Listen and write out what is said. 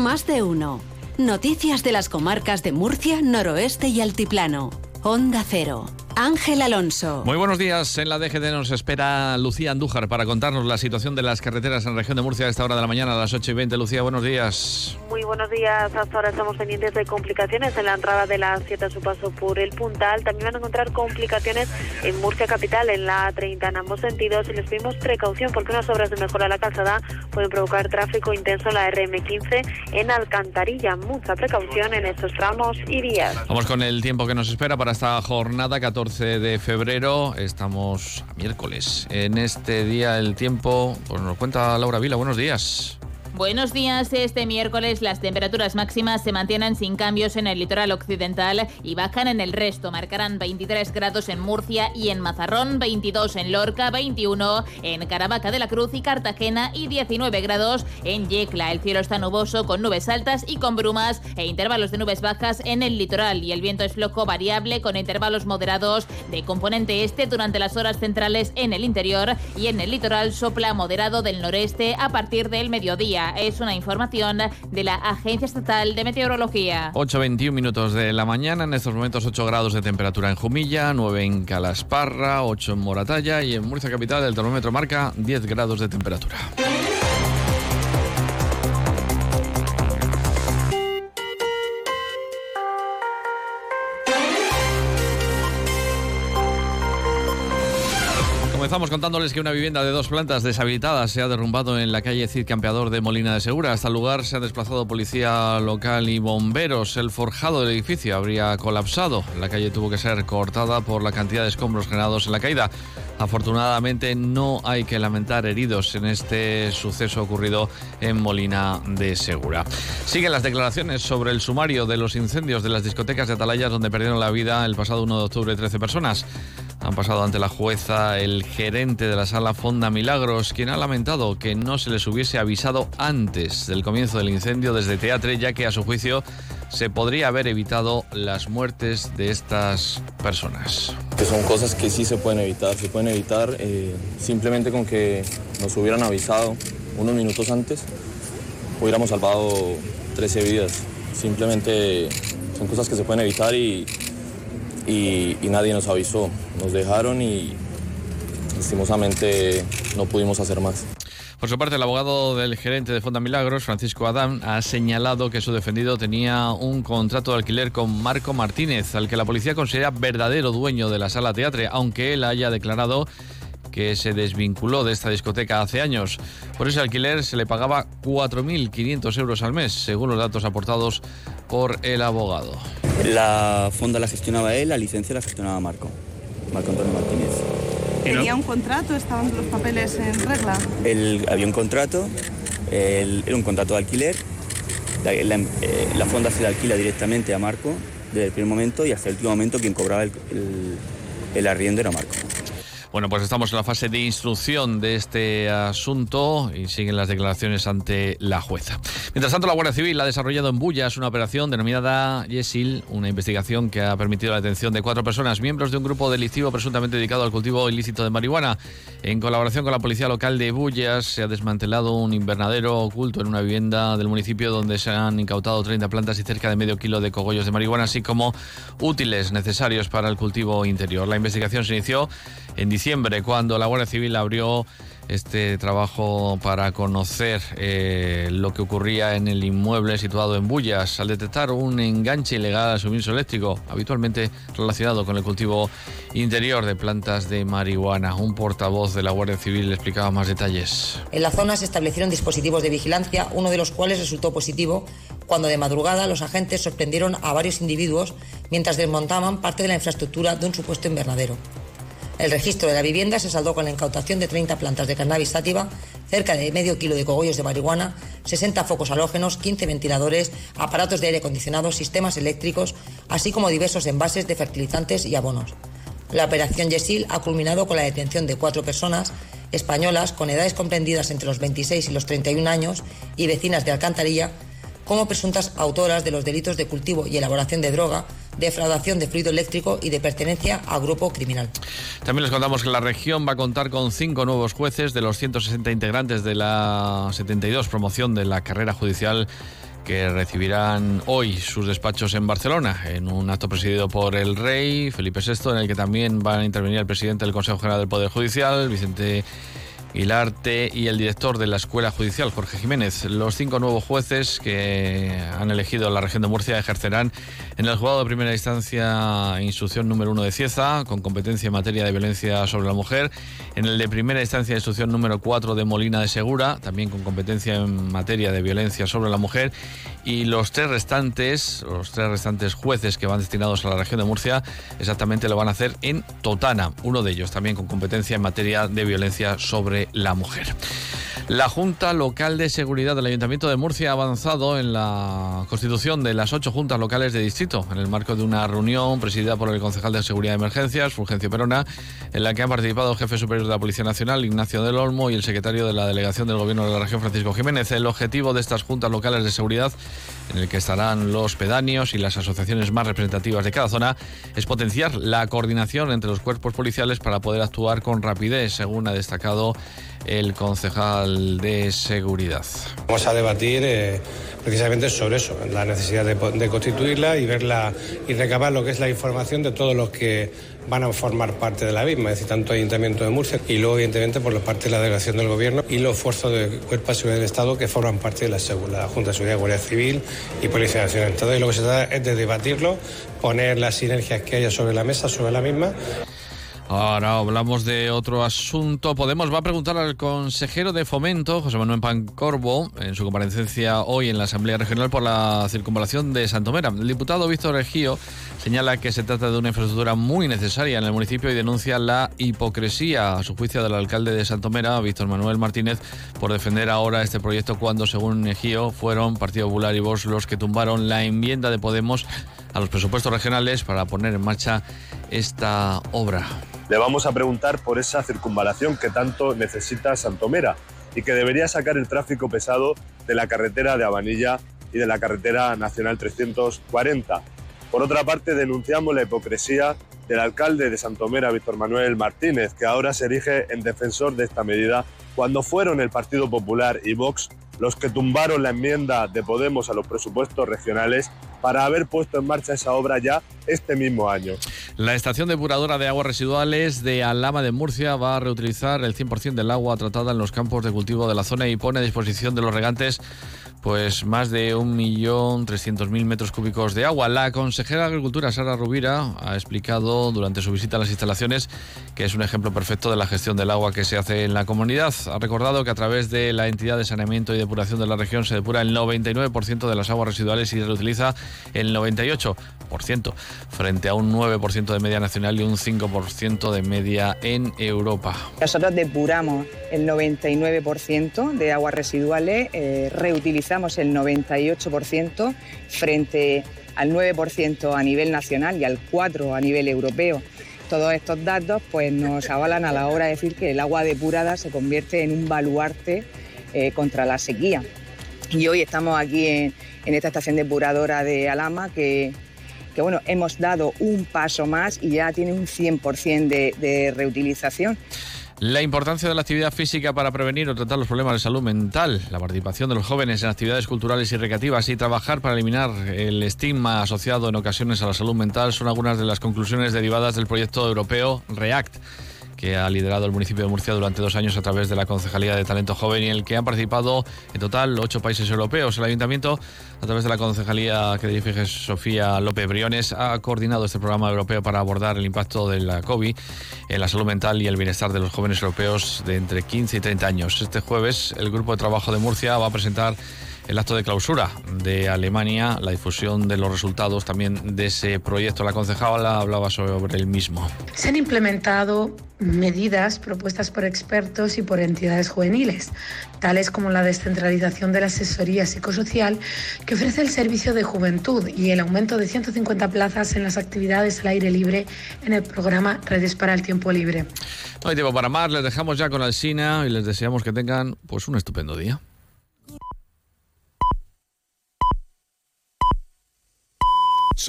Más de uno. Noticias de las comarcas de Murcia, Noroeste y Altiplano. Onda Cero. Ángel Alonso. Muy buenos días. En la DGD nos espera Lucía Andújar para contarnos la situación de las carreteras en la región de Murcia a esta hora de la mañana, a las 8 y 20. Lucía, buenos días. Buenos días. Hasta ahora estamos pendientes de complicaciones en la entrada de la 7 a su paso por el Puntal. También van a encontrar complicaciones en Murcia Capital, en la 30 en ambos sentidos. Y les pedimos precaución porque unas obras de mejora a la calzada pueden provocar tráfico intenso en la RM15 en Alcantarilla. Mucha precaución en estos tramos y vías. Vamos con el tiempo que nos espera para esta jornada 14 de febrero, estamos a miércoles. En este día el tiempo, pues nos cuenta Laura Vila, buenos días. Buenos días. Este miércoles las temperaturas máximas se mantienen sin cambios en el litoral occidental y bajan en el resto. Marcarán 23 grados en Murcia y en Mazarrón, 22 en Lorca, 21 en Caravaca de la Cruz y Cartagena y 19 grados en Yecla. El cielo está nuboso con nubes altas y con brumas e intervalos de nubes bajas en el litoral y el viento es flojo variable con intervalos moderados de componente este durante las horas centrales en el interior y en el litoral sopla moderado del noreste a partir del mediodía es una información de la Agencia Estatal de Meteorología. 8.21 minutos de la mañana, en estos momentos 8 grados de temperatura en Jumilla, 9 en Calasparra, 8 en Moratalla y en Murcia Capital el termómetro marca 10 grados de temperatura. Comenzamos contándoles que una vivienda de dos plantas deshabitada se ha derrumbado en la calle Cid Campeador de Molina de Segura. Hasta el lugar se ha desplazado policía local y bomberos. El forjado del edificio habría colapsado. La calle tuvo que ser cortada por la cantidad de escombros generados en la caída. Afortunadamente no hay que lamentar heridos en este suceso ocurrido en Molina de Segura. Siguen las declaraciones sobre el sumario de los incendios de las discotecas de Atalayas donde perdieron la vida el pasado 1 de octubre 13 personas. Han pasado ante la jueza el gerente de la sala Fonda Milagros, quien ha lamentado que no se les hubiese avisado antes del comienzo del incendio desde Teatre, ya que a su juicio se podría haber evitado las muertes de estas personas. Que son cosas que sí se pueden evitar, se pueden evitar eh, simplemente con que nos hubieran avisado unos minutos antes, hubiéramos salvado 13 vidas. Simplemente son cosas que se pueden evitar y y, nadie nos avisó. Nos dejaron y lastimosamente no pudimos hacer más. Por su parte, el abogado del gerente de Fonda Milagros, Francisco Adán, ha señalado que su defendido tenía un contrato de alquiler con Marco Martínez, al que la policía considera verdadero dueño de la sala teatre, aunque él haya declarado que se desvinculó de esta discoteca hace años. Por ese alquiler se le pagaba 4.500 euros al mes, según los datos aportados por el abogado. La fonda la gestionaba él, la licencia la gestionaba Marco, Marco Antonio Martínez. ¿Tenía un contrato? ¿Estaban los papeles en regla? Él, había un contrato, era un contrato de alquiler. La, eh, fonda se la alquila directamente a Marco desde el primer momento y hasta el último momento quien cobraba el, el arriendo era Marco. Bueno, pues estamos en la fase de instrucción de este asunto y siguen las declaraciones ante la jueza. Mientras tanto, la Guardia Civil ha desarrollado en Bullas una operación denominada Yesil, una investigación que ha permitido la detención de cuatro personas, miembros de un grupo delictivo presuntamente dedicado al cultivo ilícito de marihuana. En colaboración con la policía local de Bullas, se ha desmantelado un invernadero oculto en una vivienda del municipio donde se han incautado 30 plantas y cerca de medio kilo de cogollos de marihuana, así como útiles necesarios para el cultivo interior. La investigación se inició en diciembre, cuando la Guardia Civil abrió este trabajo para conocer eh, lo que ocurría en el inmueble situado en Bullas al detectar un enganche ilegal al suministro eléctrico, habitualmente relacionado con el cultivo interior de plantas de marihuana. Un portavoz de la Guardia Civil explicaba más detalles. En la zona se establecieron dispositivos de vigilancia, uno de los cuales resultó positivo cuando de madrugada los agentes sorprendieron a varios individuos mientras desmontaban parte de la infraestructura de un supuesto invernadero. El registro de la vivienda se saldó con la incautación de 30 plantas de cannabis sativa, cerca de medio kilo de cogollos de marihuana, 60 focos halógenos, 15 ventiladores, aparatos de aire acondicionado, sistemas eléctricos, así como diversos envases de fertilizantes y abonos. La operación Yesil ha culminado con la detención de cuatro personas españolas con edades comprendidas entre los 26 y los 31 años y vecinas de Alcantarilla como presuntas autoras de los delitos de cultivo y elaboración de droga, defraudación de fluido eléctrico y de pertenencia a grupo criminal. También les contamos que la región va a contar con cinco nuevos jueces de los 160 integrantes de la 72 promoción de la carrera judicial que recibirán hoy sus despachos en Barcelona, en un acto presidido por el rey Felipe VI, en el que también van a intervenir el presidente del Consejo General del Poder Judicial, Vicente Hilarte y el director de la Escuela Judicial, Jorge Jiménez. Los cinco nuevos jueces que han elegido la región de Murcia ejercerán en el juzgado de primera instancia instrucción número uno de Cieza, con competencia en materia de violencia sobre la mujer, en el de primera instancia instrucción número 4 de Molina de Segura, también con competencia en materia de violencia sobre la mujer, y los tres restantes, los tres restantes jueces que van destinados a la región de Murcia, exactamente lo van a hacer en Totana, uno de ellos también con competencia en materia de violencia sobre la mujer. La Junta Local de Seguridad del Ayuntamiento de Murcia ha avanzado en la constitución de las ocho juntas locales de distrito, en el marco de una reunión presidida por el concejal de Seguridad de Emergencias, Fulgencio Perona, en la que han participado el jefe superior de la Policía Nacional, Ignacio del Olmo, y el secretario de la Delegación del Gobierno de la Región, Francisco Jiménez. El objetivo de estas juntas locales de seguridad, en el que estarán los pedáneos y las asociaciones más representativas de cada zona, es potenciar la coordinación entre los cuerpos policiales para poder actuar con rapidez, según ha destacado el concejal de seguridad. Vamos a debatir eh, precisamente sobre eso, la necesidad de, constituirla y verla y recabar lo que es la información de todos los que van a formar parte de la misma, es decir, tanto Ayuntamiento de Murcia y luego, evidentemente, por la parte de la delegación del Gobierno y los esfuerzos de Cuerpo de Seguridad del Estado que forman parte de la, la Junta de Seguridad, Guardia Civil y Policía Nacional. Entonces, lo que se trata es de debatirlo, poner las sinergias que haya sobre la mesa, sobre la misma. Ahora hablamos de otro asunto. Podemos va a preguntar al consejero de Fomento, José Manuel Pancorbo, en su comparecencia hoy en la Asamblea Regional por la circunvalación de Santomera. El diputado Víctor Regío señala que se trata de una infraestructura muy necesaria en el municipio y denuncia la hipocresía, a su juicio, del alcalde de Santomera, Víctor Manuel Martínez, por defender ahora este proyecto cuando, según Regío, fueron Partido Popular y Vox los que tumbaron la enmienda de Podemos a los presupuestos regionales para poner en marcha esta obra le vamos a preguntar por esa circunvalación que tanto necesita Santomera y que debería sacar el tráfico pesado de la carretera de Abanilla y de la carretera nacional 340. Por otra parte, denunciamos la hipocresía del alcalde de Santomera, Víctor Manuel Martínez, que ahora se erige en defensor de esta medida cuando fueron el Partido Popular y Vox los que tumbaron la enmienda de Podemos a los presupuestos regionales para haber puesto en marcha esa obra ya este mismo año. La estación depuradora de aguas residuales de Alama de Murcia va a reutilizar el 100% del agua tratada en los campos de cultivo de la zona y pone a disposición de los regantes pues más de 1.300.000 metros cúbicos de agua. La consejera de Agricultura, Sara Rubira, ha explicado durante su visita a las instalaciones que es un ejemplo perfecto de la gestión del agua que se hace en la comunidad. Ha recordado que a través de la entidad de saneamiento y depuración de la región se depura el 99% de las aguas residuales y se reutiliza el 98%, frente a un 9% de media nacional y un 5% de media en Europa. Nosotros depuramos el 99% de aguas residuales, eh, reutilizamos el 98% frente al 9% a nivel nacional y al 4% a nivel europeo. Todos estos datos pues, nos avalan a la hora de decir que el agua depurada se convierte en un baluarte eh, contra la sequía. Y hoy estamos aquí en, esta estación depuradora de Alama que, bueno, hemos dado un paso más y ya tiene un 100% de reutilización. La importancia de la actividad física para prevenir o tratar los problemas de salud mental, la participación de los jóvenes en actividades culturales y recreativas y trabajar para eliminar el estigma asociado en ocasiones a la salud mental son algunas de las conclusiones derivadas del proyecto europeo REACT que ha liderado el municipio de Murcia durante dos años a través de la Concejalía de Talento Joven y en el que han participado en total ocho países europeos. El ayuntamiento, a través de la Concejalía que dirige Sofía López Briones, ha coordinado este programa europeo para abordar el impacto de la COVID en la salud mental y el bienestar de los jóvenes europeos de entre 15 y 30 años. Este jueves, el Grupo de Trabajo de Murcia va a presentar el acto de clausura de Alemania, la difusión de los resultados también de ese proyecto. La concejala hablaba sobre el mismo. Se han implementado medidas propuestas por expertos y por entidades juveniles, tales como la descentralización de la asesoría psicosocial que ofrece el servicio de juventud y el aumento de 150 plazas en las actividades al aire libre en el programa Redes para el Tiempo Libre. No hay tiempo para más, les dejamos ya con Alsina y les deseamos que tengan pues un estupendo día.